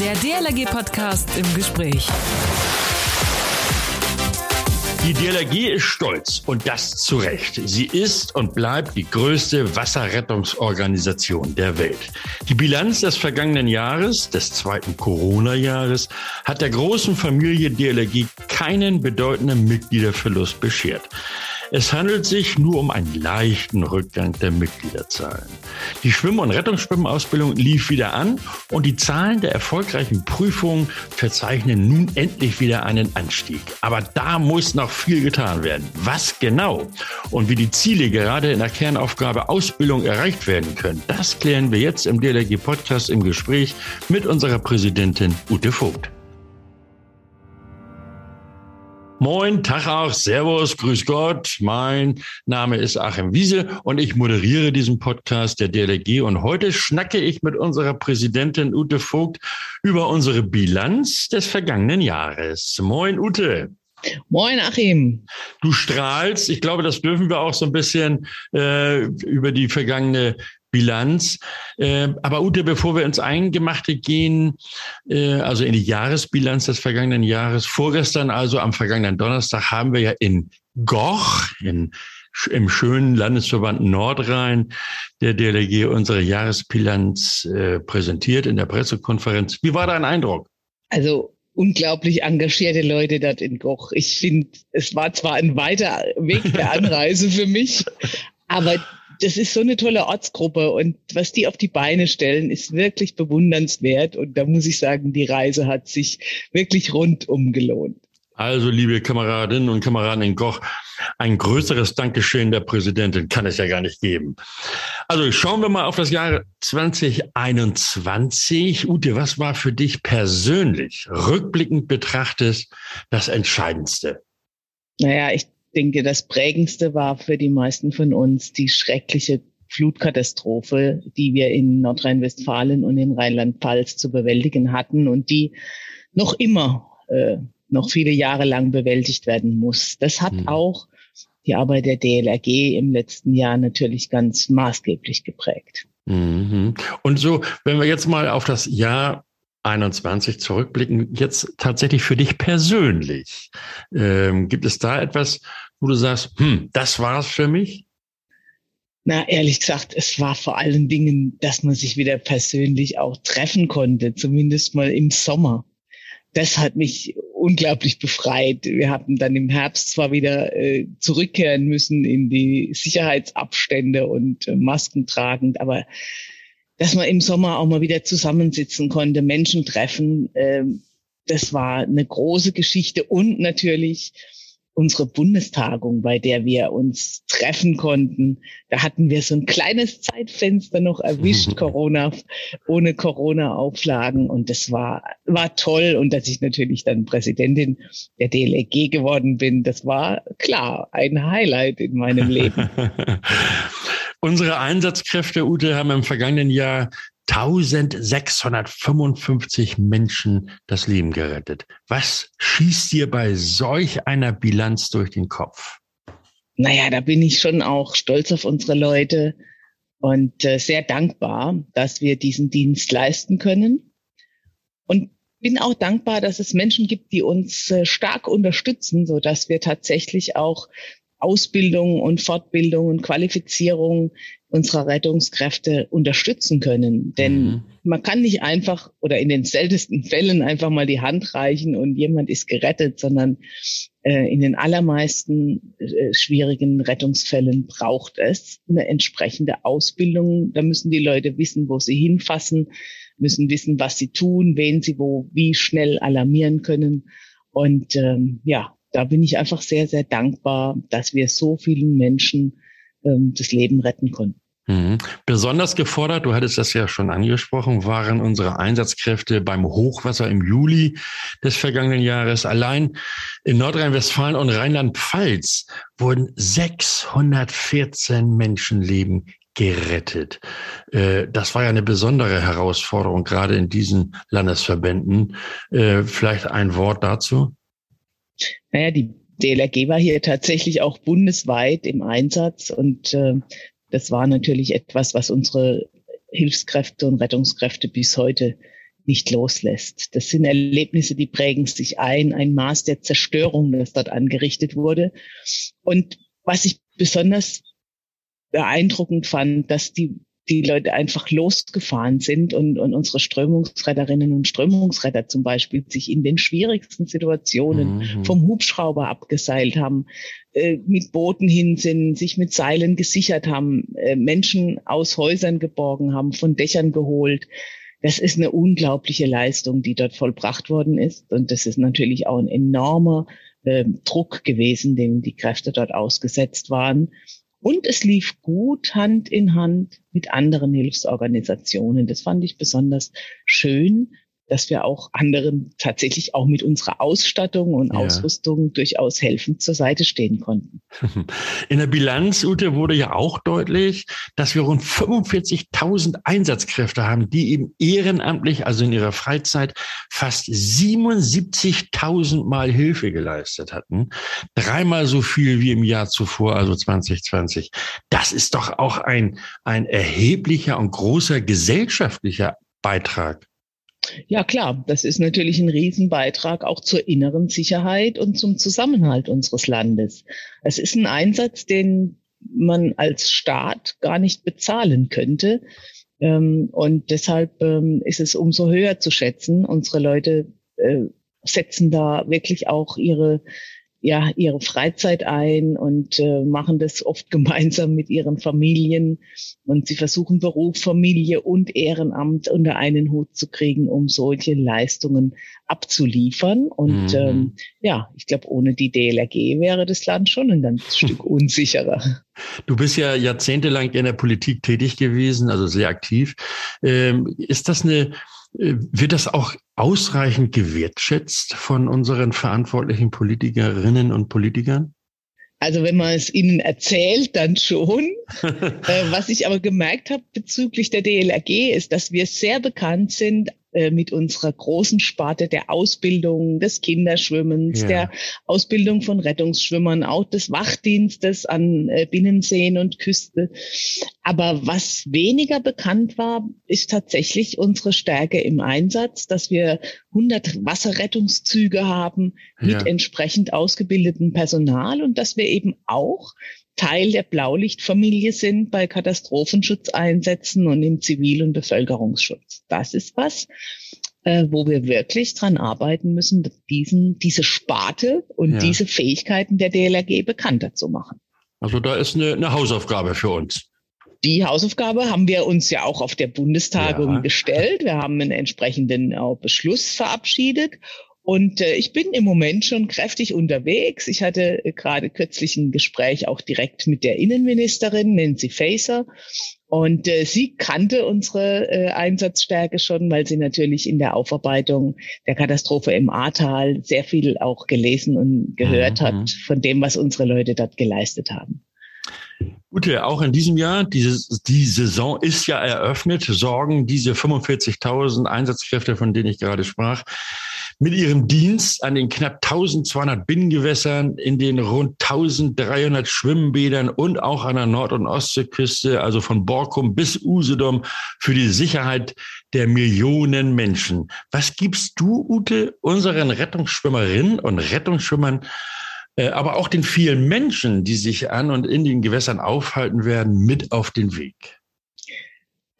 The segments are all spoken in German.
Der DLRG-Podcast im Gespräch. Die DLRG ist stolz und das zu Recht. Sie ist und bleibt die größte Wasserrettungsorganisation der Welt. Die Bilanz des vergangenen Jahres, des zweiten Corona-Jahres, hat der großen Familie DLRG keinen bedeutenden Mitgliederverlust beschert. Es handelt sich nur um einen leichten Rückgang der Mitgliederzahlen. Die Schwimm- und Rettungsschwimmausbildung lief wieder an und die Zahlen der erfolgreichen Prüfungen verzeichnen nun endlich wieder einen Anstieg. Aber da muss noch viel getan werden. Was genau und wie die Ziele gerade in der Kernaufgabe Ausbildung erreicht werden können, das klären wir jetzt im DLRG Podcast im Gespräch mit unserer Präsidentin Ute Vogt. Moin, Tag auch, Servus, Grüß Gott. Mein Name ist Achim Wiese und ich moderiere diesen Podcast der DLG. Und heute schnacke ich mit unserer Präsidentin Ute Vogt über unsere Bilanz des vergangenen Jahres. Moin, Ute. Moin, Achim. Du strahlst. Ich glaube, das dürfen wir auch so ein bisschen äh, über die vergangene Bilanz. Äh, aber Ute, bevor wir ins Eingemachte gehen, äh, also in die Jahresbilanz des vergangenen Jahres, vorgestern, also am vergangenen Donnerstag, haben wir ja in Goch, in, im schönen Landesverband Nordrhein, der DLG unsere Jahresbilanz äh, präsentiert in der Pressekonferenz. Wie war dein Eindruck? Also unglaublich engagierte Leute dort in Goch. Ich finde, es war zwar ein weiter Weg der Anreise für mich, aber das ist so eine tolle Ortsgruppe und was die auf die Beine stellen, ist wirklich bewundernswert. Und da muss ich sagen, die Reise hat sich wirklich rundum gelohnt. Also, liebe Kameradinnen und Kameraden in Koch, ein größeres Dankeschön der Präsidentin kann es ja gar nicht geben. Also schauen wir mal auf das Jahr 2021. Ute, was war für dich persönlich, rückblickend betrachtet, das Entscheidendste? Naja, ich denke, das Prägendste war für die meisten von uns die schreckliche Flutkatastrophe, die wir in Nordrhein-Westfalen und in Rheinland-Pfalz zu bewältigen hatten und die noch immer, äh, noch viele Jahre lang bewältigt werden muss. Das hat mhm. auch die Arbeit der DLRG im letzten Jahr natürlich ganz maßgeblich geprägt. Mhm. Und so, wenn wir jetzt mal auf das Jahr 21 zurückblicken, jetzt tatsächlich für dich persönlich. Ähm, gibt es da etwas, wo du sagst, hm, das war's für mich? Na, ehrlich gesagt, es war vor allen Dingen, dass man sich wieder persönlich auch treffen konnte, zumindest mal im Sommer. Das hat mich unglaublich befreit. Wir hatten dann im Herbst zwar wieder äh, zurückkehren müssen in die Sicherheitsabstände und äh, Masken tragend, aber dass man im Sommer auch mal wieder zusammensitzen konnte, Menschen treffen. Ähm, das war eine große Geschichte und natürlich unsere Bundestagung, bei der wir uns treffen konnten. Da hatten wir so ein kleines Zeitfenster noch erwischt, Corona, ohne Corona-Auflagen. Und das war, war toll. Und dass ich natürlich dann Präsidentin der DLRG geworden bin, das war klar ein Highlight in meinem Leben. Unsere Einsatzkräfte, Ute, haben im vergangenen Jahr 1655 Menschen das Leben gerettet. Was schießt dir bei solch einer Bilanz durch den Kopf? Naja, da bin ich schon auch stolz auf unsere Leute und äh, sehr dankbar, dass wir diesen Dienst leisten können. Und bin auch dankbar, dass es Menschen gibt, die uns äh, stark unterstützen, so dass wir tatsächlich auch Ausbildung und Fortbildung und Qualifizierung unserer Rettungskräfte unterstützen können. Denn mhm. man kann nicht einfach oder in den seltensten Fällen einfach mal die Hand reichen und jemand ist gerettet, sondern äh, in den allermeisten äh, schwierigen Rettungsfällen braucht es eine entsprechende Ausbildung. Da müssen die Leute wissen, wo sie hinfassen, müssen wissen, was sie tun, wen sie wo wie schnell alarmieren können. Und ähm, ja, da bin ich einfach sehr, sehr dankbar, dass wir so vielen Menschen ähm, das Leben retten konnten. Mhm. Besonders gefordert, du hattest das ja schon angesprochen, waren unsere Einsatzkräfte beim Hochwasser im Juli des vergangenen Jahres. Allein in Nordrhein-Westfalen und Rheinland-Pfalz wurden 614 Menschenleben gerettet. Äh, das war ja eine besondere Herausforderung, gerade in diesen Landesverbänden. Äh, vielleicht ein Wort dazu? Naja, die DLRG war hier tatsächlich auch bundesweit im Einsatz und äh, das war natürlich etwas, was unsere Hilfskräfte und Rettungskräfte bis heute nicht loslässt. Das sind Erlebnisse, die prägen sich ein, ein Maß der Zerstörung, das dort angerichtet wurde. Und was ich besonders beeindruckend fand, dass die die Leute einfach losgefahren sind und, und unsere Strömungsretterinnen und Strömungsretter zum Beispiel sich in den schwierigsten Situationen mhm. vom Hubschrauber abgeseilt haben, äh, mit Booten hin sind, sich mit Seilen gesichert haben, äh, Menschen aus Häusern geborgen haben, von Dächern geholt. Das ist eine unglaubliche Leistung, die dort vollbracht worden ist. Und das ist natürlich auch ein enormer äh, Druck gewesen, dem die Kräfte dort ausgesetzt waren. Und es lief gut Hand in Hand mit anderen Hilfsorganisationen. Das fand ich besonders schön, dass wir auch anderen tatsächlich auch mit unserer Ausstattung und ja. Ausrüstung durchaus helfend zur Seite stehen konnten. In der Bilanz, Ute, wurde ja auch deutlich, dass wir rund 45.000 Einsatzkräfte haben, die eben ehrenamtlich, also in ihrer Freizeit, fast 77.000 Mal Hilfe geleistet hatten. Dreimal so viel wie im Jahr zuvor, also 2020. Das ist doch auch ein, ein erheblicher und großer gesellschaftlicher Beitrag. Ja klar, das ist natürlich ein Riesenbeitrag auch zur inneren Sicherheit und zum Zusammenhalt unseres Landes. Es ist ein Einsatz, den man als Staat gar nicht bezahlen könnte. Ähm, und deshalb ähm, ist es umso höher zu schätzen. Unsere Leute äh, setzen da wirklich auch ihre ja ihre Freizeit ein und äh, machen das oft gemeinsam mit ihren Familien und sie versuchen Beruf, Familie und Ehrenamt unter einen Hut zu kriegen, um solche Leistungen abzuliefern. Und mhm. ähm, ja, ich glaube, ohne die DLRG wäre das Land schon ein ganz Stück unsicherer. Du bist ja jahrzehntelang in der Politik tätig gewesen, also sehr aktiv. Ähm, ist das eine äh, wird das auch ausreichend gewertschätzt von unseren verantwortlichen Politikerinnen und Politikern? Also wenn man es ihnen erzählt, dann schon. äh, was ich aber gemerkt habe bezüglich der DLRG ist, dass wir sehr bekannt sind äh, mit unserer großen Sparte der Ausbildung des Kinderschwimmens, ja. der Ausbildung von Rettungsschwimmern, auch des Wachdienstes an äh, Binnenseen und Küste. Aber was weniger bekannt war, ist tatsächlich unsere Stärke im Einsatz, dass wir 100 Wasserrettungszüge haben mit ja. entsprechend ausgebildetem Personal und dass wir eben auch Teil der Blaulichtfamilie sind bei Katastrophenschutzeinsätzen und im Zivil- und Bevölkerungsschutz. Das ist was, äh, wo wir wirklich dran arbeiten müssen, diesen, diese Sparte und ja. diese Fähigkeiten der DLRG bekannter zu machen. Also da ist eine, eine Hausaufgabe für uns die Hausaufgabe haben wir uns ja auch auf der Bundestagung ja. gestellt. Wir haben einen entsprechenden äh, Beschluss verabschiedet und äh, ich bin im Moment schon kräftig unterwegs. Ich hatte äh, gerade kürzlich ein Gespräch auch direkt mit der Innenministerin Nancy Faeser. Und äh, sie kannte unsere äh, Einsatzstärke schon, weil sie natürlich in der Aufarbeitung der Katastrophe im Ahrtal sehr viel auch gelesen und gehört mhm. hat von dem, was unsere Leute dort geleistet haben. Gute, auch in diesem Jahr, diese, die Saison ist ja eröffnet, sorgen diese 45.000 Einsatzkräfte, von denen ich gerade sprach, mit ihrem Dienst an den knapp 1200 Binnengewässern, in den rund 1300 Schwimmbädern und auch an der Nord- und Ostseeküste, also von Borkum bis Usedom, für die Sicherheit der Millionen Menschen. Was gibst du, Ute, unseren Rettungsschwimmerinnen und Rettungsschwimmern, äh, aber auch den vielen Menschen, die sich an und in den Gewässern aufhalten werden, mit auf den Weg?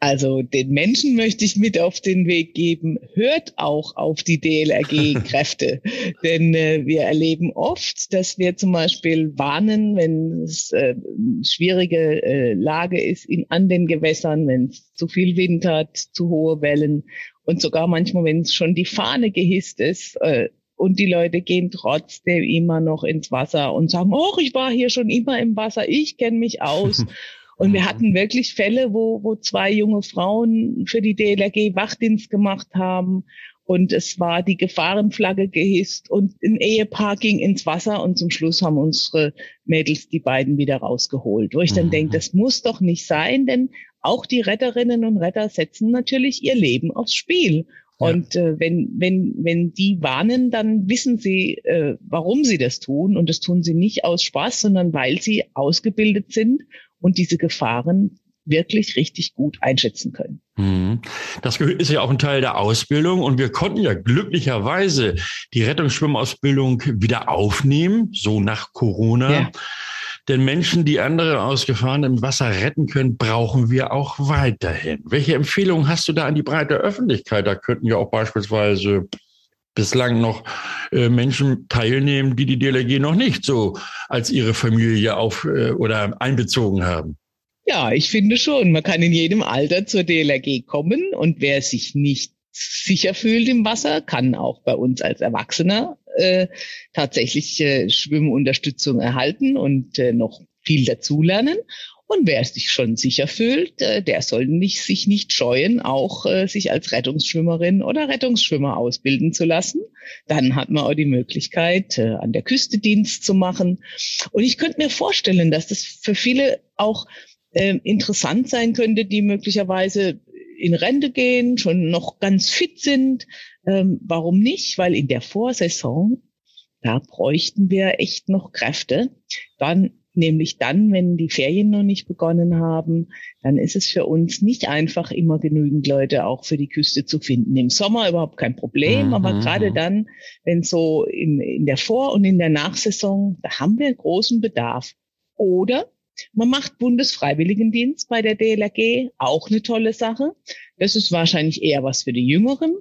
Also den Menschen möchte ich mit auf den Weg geben, hört auch auf die DLRG-Kräfte. Denn äh, wir erleben oft, dass wir zum Beispiel warnen, wenn es äh, schwierige äh, Lage ist in, an den Gewässern, wenn es zu viel Wind hat, zu hohe Wellen und sogar manchmal, wenn es schon die Fahne gehisst ist. Äh, und die Leute gehen trotzdem immer noch ins Wasser und sagen, oh, ich war hier schon immer im Wasser, ich kenne mich aus. Und wir mhm. hatten wirklich Fälle, wo, wo zwei junge Frauen für die DLRG Wachdienst gemacht haben und es war die Gefahrenflagge gehisst und ein Ehepaar ging ins Wasser und zum Schluss haben unsere Mädels die beiden wieder rausgeholt. Wo ich dann mhm. denke, das muss doch nicht sein, denn auch die Retterinnen und Retter setzen natürlich ihr Leben aufs Spiel. Und äh, wenn, wenn, wenn die warnen, dann wissen sie, äh, warum sie das tun. Und das tun sie nicht aus Spaß, sondern weil sie ausgebildet sind und diese Gefahren wirklich richtig gut einschätzen können. Mhm. Das ist ja auch ein Teil der Ausbildung und wir konnten ja glücklicherweise die Rettungsschwimmausbildung wieder aufnehmen, so nach Corona. Ja. Denn Menschen, die andere aus gefahrenem Wasser retten können, brauchen wir auch weiterhin. Welche Empfehlungen hast du da an die breite Öffentlichkeit? Da könnten ja auch beispielsweise bislang noch äh, Menschen teilnehmen, die die DLRG noch nicht so als ihre Familie auf äh, oder einbezogen haben. Ja, ich finde schon. Man kann in jedem Alter zur DLRG kommen und wer sich nicht sicher fühlt im Wasser, kann auch bei uns als Erwachsener äh, tatsächlich äh, Schwimmunterstützung erhalten und äh, noch viel dazulernen. Und wer sich schon sicher fühlt, äh, der soll nicht, sich nicht scheuen, auch äh, sich als Rettungsschwimmerin oder Rettungsschwimmer ausbilden zu lassen. Dann hat man auch die Möglichkeit, äh, an der Küste Dienst zu machen. Und ich könnte mir vorstellen, dass das für viele auch äh, interessant sein könnte, die möglicherweise in Rente gehen, schon noch ganz fit sind. Ähm, warum nicht? Weil in der Vorsaison, da bräuchten wir echt noch Kräfte. Dann nämlich dann, wenn die Ferien noch nicht begonnen haben, dann ist es für uns nicht einfach, immer genügend Leute auch für die Küste zu finden. Im Sommer überhaupt kein Problem, mhm. aber gerade dann, wenn so in, in der Vor- und in der Nachsaison, da haben wir großen Bedarf. Oder man macht Bundesfreiwilligendienst bei der DLRG, auch eine tolle Sache. Das ist wahrscheinlich eher was für die Jüngeren.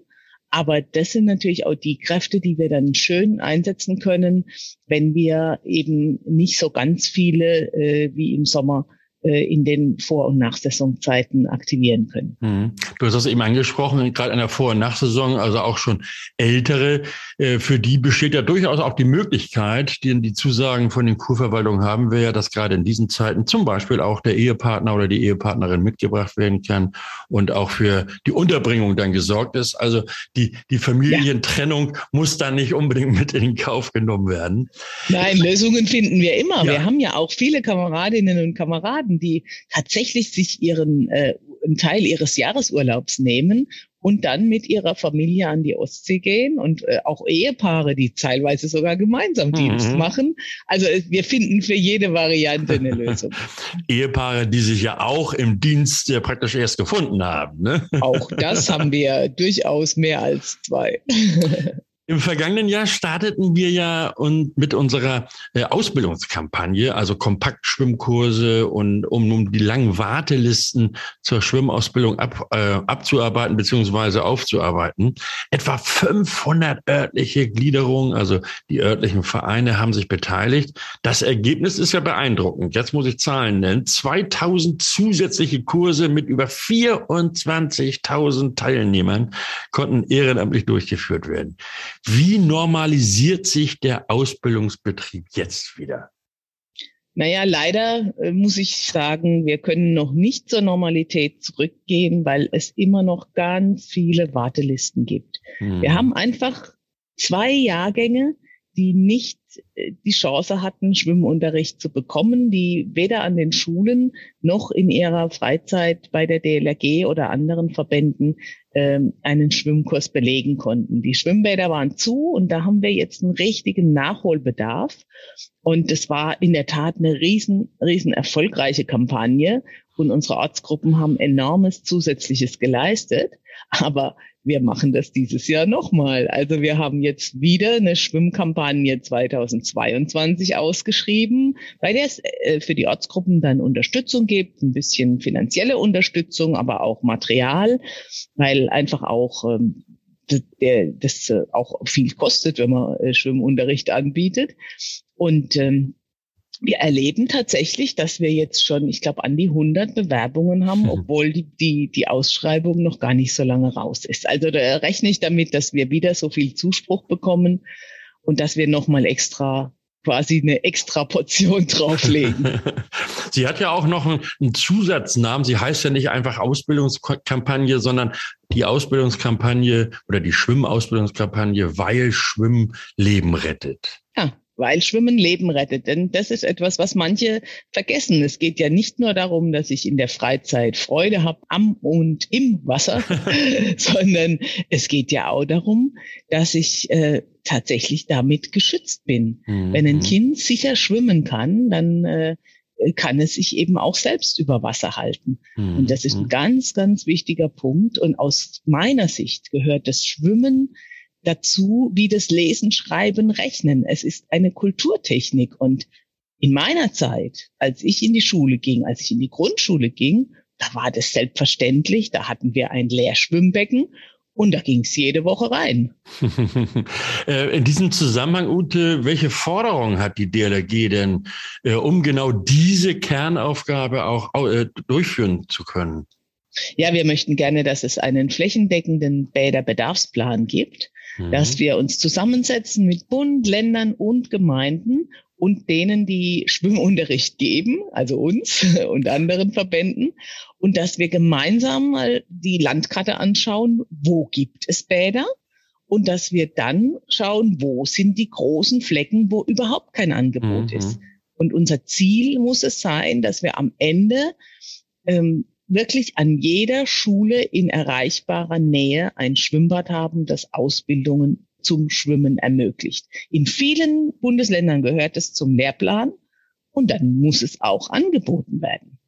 Aber das sind natürlich auch die Kräfte, die wir dann schön einsetzen können, wenn wir eben nicht so ganz viele äh, wie im Sommer in den Vor- und Nachsaisonzeiten aktivieren können. Mhm. Du hast das eben angesprochen, gerade in der Vor- und Nachsaison, also auch schon ältere, äh, für die besteht ja durchaus auch die Möglichkeit, die die Zusagen von den Kurverwaltungen haben wir ja, dass gerade in diesen Zeiten zum Beispiel auch der Ehepartner oder die Ehepartnerin mitgebracht werden kann und auch für die Unterbringung dann gesorgt ist. Also die, die Familientrennung ja. muss dann nicht unbedingt mit in den Kauf genommen werden. Nein, Lösungen finden wir immer. Ja. Wir haben ja auch viele Kameradinnen und Kameraden, haben, die tatsächlich sich ihren äh, einen Teil ihres Jahresurlaubs nehmen und dann mit ihrer Familie an die Ostsee gehen und äh, auch Ehepaare, die teilweise sogar gemeinsam mhm. Dienst machen. Also wir finden für jede Variante eine Lösung. Ehepaare, die sich ja auch im Dienst ja praktisch erst gefunden haben. Ne? Auch das haben wir durchaus mehr als zwei. Im vergangenen Jahr starteten wir ja und mit unserer äh, Ausbildungskampagne, also Kompaktschwimmkurse und um, um die langen Wartelisten zur Schwimmausbildung ab, äh, abzuarbeiten bzw. aufzuarbeiten. Etwa 500 örtliche Gliederungen, also die örtlichen Vereine haben sich beteiligt. Das Ergebnis ist ja beeindruckend. Jetzt muss ich Zahlen nennen. 2000 zusätzliche Kurse mit über 24.000 Teilnehmern konnten ehrenamtlich durchgeführt werden. Wie normalisiert sich der Ausbildungsbetrieb jetzt wieder? Naja, leider äh, muss ich sagen, wir können noch nicht zur Normalität zurückgehen, weil es immer noch ganz viele Wartelisten gibt. Hm. Wir haben einfach zwei Jahrgänge, die nicht äh, die Chance hatten, Schwimmunterricht zu bekommen, die weder an den Schulen noch in ihrer Freizeit bei der DLRG oder anderen Verbänden ähm, einen Schwimmkurs belegen konnten. Die Schwimmbäder waren zu und da haben wir jetzt einen richtigen Nachholbedarf. Und es war in der Tat eine riesen, riesen erfolgreiche Kampagne und unsere Ortsgruppen haben enormes Zusätzliches geleistet. Aber wir machen das dieses Jahr nochmal. Also wir haben jetzt wieder eine Schwimmkampagne 2022 ausgeschrieben, bei der es äh, für die Ortsgruppen dann Unterstützung gibt, ein bisschen finanzielle Unterstützung, aber auch Material, weil einfach auch ähm, das äh, auch viel kostet, wenn man äh, Schwimmunterricht anbietet. Und ähm, wir erleben tatsächlich, dass wir jetzt schon, ich glaube, an die 100 Bewerbungen haben, mhm. obwohl die, die, die Ausschreibung noch gar nicht so lange raus ist. Also da rechne ich damit, dass wir wieder so viel Zuspruch bekommen und dass wir nochmal extra quasi eine extra Portion drauflegen. Sie hat ja auch noch einen Zusatznamen. Sie heißt ja nicht einfach Ausbildungskampagne, sondern die Ausbildungskampagne oder die Schwimmausbildungskampagne, weil Schwimmen Leben rettet. Ja, weil Schwimmen Leben rettet. Denn das ist etwas, was manche vergessen. Es geht ja nicht nur darum, dass ich in der Freizeit Freude habe am und im Wasser, sondern es geht ja auch darum, dass ich äh, tatsächlich damit geschützt bin. Mhm. Wenn ein Kind sicher schwimmen kann, dann äh, kann es sich eben auch selbst über Wasser halten. Mhm. Und das ist ein ganz, ganz wichtiger Punkt. Und aus meiner Sicht gehört das Schwimmen dazu, wie das Lesen, Schreiben, Rechnen. Es ist eine Kulturtechnik. Und in meiner Zeit, als ich in die Schule ging, als ich in die Grundschule ging, da war das selbstverständlich. Da hatten wir ein Leerschwimmbecken und da ging es jede Woche rein. Äh, in diesem Zusammenhang, Ute, welche Forderungen hat die DLRG denn, äh, um genau diese Kernaufgabe auch äh, durchführen zu können? Ja, wir möchten gerne, dass es einen flächendeckenden Bäderbedarfsplan gibt, mhm. dass wir uns zusammensetzen mit Bund, Ländern und Gemeinden und denen, die Schwimmunterricht geben, also uns und anderen Verbänden, und dass wir gemeinsam mal die Landkarte anschauen, wo gibt es Bäder und dass wir dann schauen, wo sind die großen Flecken, wo überhaupt kein Angebot mhm. ist. Und unser Ziel muss es sein, dass wir am Ende ähm, wirklich an jeder Schule in erreichbarer Nähe ein Schwimmbad haben, das Ausbildungen zum Schwimmen ermöglicht. In vielen Bundesländern gehört es zum Lehrplan und dann muss es auch angeboten werden.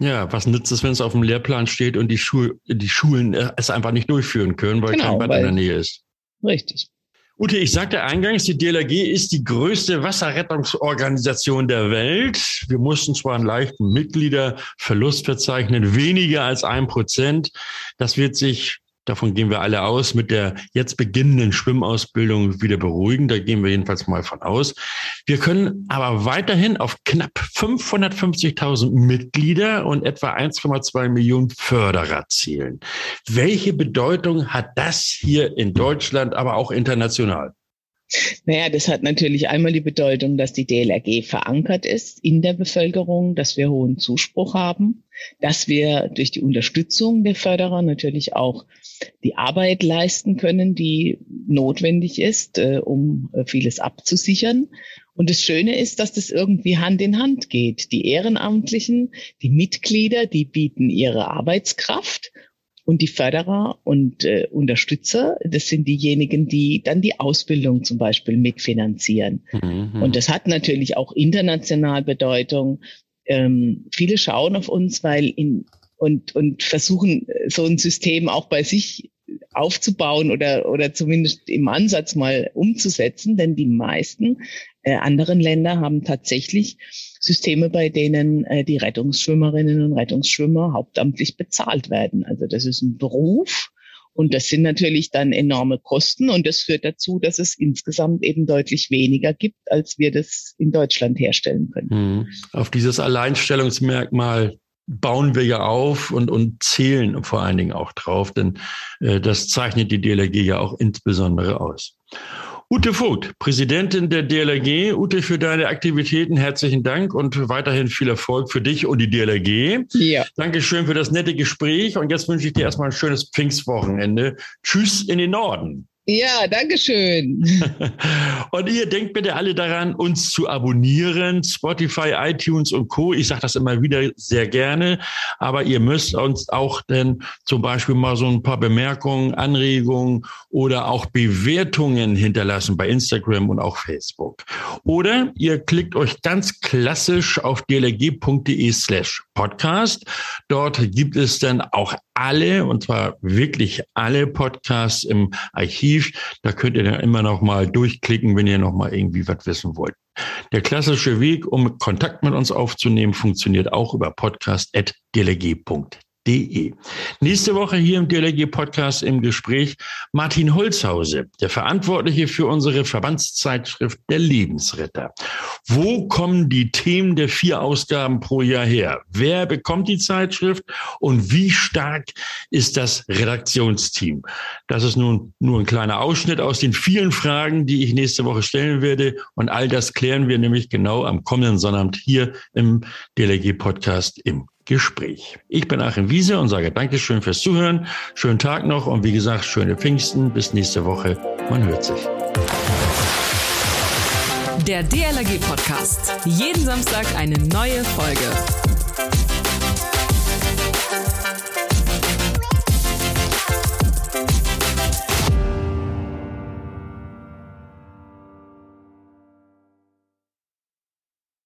Ja, was nützt es, wenn es auf dem Lehrplan steht und die, Schul die Schulen äh, es einfach nicht durchführen können, weil genau, kein Bad weil, in der Nähe ist? Richtig. Ute, ich sagte eingangs, die DLRG ist die größte Wasserrettungsorganisation der Welt. Wir mussten zwar einen leichten Mitgliederverlust verzeichnen, weniger als ein Prozent. Das wird sich davon gehen wir alle aus, mit der jetzt beginnenden Schwimmausbildung wieder beruhigen. Da gehen wir jedenfalls mal von aus. Wir können aber weiterhin auf knapp 550.000 Mitglieder und etwa 1,2 Millionen Förderer zielen. Welche Bedeutung hat das hier in Deutschland, aber auch international? Naja, das hat natürlich einmal die Bedeutung, dass die DLRG verankert ist in der Bevölkerung, dass wir hohen Zuspruch haben, dass wir durch die Unterstützung der Förderer natürlich auch die Arbeit leisten können, die notwendig ist, äh, um äh, vieles abzusichern. Und das Schöne ist, dass das irgendwie Hand in Hand geht. Die Ehrenamtlichen, die Mitglieder, die bieten ihre Arbeitskraft und die Förderer und äh, Unterstützer, das sind diejenigen, die dann die Ausbildung zum Beispiel mitfinanzieren. Mhm. Und das hat natürlich auch international Bedeutung. Ähm, viele schauen auf uns, weil in und, und versuchen, so ein System auch bei sich aufzubauen oder, oder zumindest im Ansatz mal umzusetzen, denn die meisten äh, anderen Länder haben tatsächlich Systeme, bei denen äh, die Rettungsschwimmerinnen und Rettungsschwimmer hauptamtlich bezahlt werden. Also das ist ein Beruf und das sind natürlich dann enorme Kosten und das führt dazu, dass es insgesamt eben deutlich weniger gibt, als wir das in Deutschland herstellen können. Mhm. Auf dieses Alleinstellungsmerkmal bauen wir ja auf und, und zählen vor allen Dingen auch drauf, denn äh, das zeichnet die DLRG ja auch insbesondere aus. Ute Vogt, Präsidentin der DLRG. Ute, für deine Aktivitäten herzlichen Dank und weiterhin viel Erfolg für dich und die DLRG. Ja. Dankeschön für das nette Gespräch und jetzt wünsche ich dir erstmal ein schönes Pfingstwochenende. Tschüss in den Norden. Ja, danke schön. und ihr denkt bitte alle daran, uns zu abonnieren, Spotify, iTunes und Co. Ich sage das immer wieder sehr gerne, aber ihr müsst uns auch denn zum Beispiel mal so ein paar Bemerkungen, Anregungen oder auch Bewertungen hinterlassen bei Instagram und auch Facebook. Oder ihr klickt euch ganz klassisch auf dlg.de slash podcast. Dort gibt es dann auch alle, und zwar wirklich alle Podcasts im Archiv. Da könnt ihr dann immer noch mal durchklicken, wenn ihr noch mal irgendwie was wissen wollt. Der klassische Weg, um Kontakt mit uns aufzunehmen, funktioniert auch über podcast.dlg.de De. Nächste Woche hier im DLG Podcast im Gespräch Martin Holzhause, der Verantwortliche für unsere Verbandszeitschrift Der Lebensretter. Wo kommen die Themen der vier Ausgaben pro Jahr her? Wer bekommt die Zeitschrift und wie stark ist das Redaktionsteam? Das ist nun nur ein kleiner Ausschnitt aus den vielen Fragen, die ich nächste Woche stellen werde und all das klären wir nämlich genau am kommenden Sonnabend hier im DLG Podcast im Gespräch. Ich bin Achim Wiese und sage Dankeschön fürs Zuhören. Schönen Tag noch und wie gesagt, schöne Pfingsten. Bis nächste Woche. Man hört sich. Der DLRG Podcast. Jeden Samstag eine neue Folge.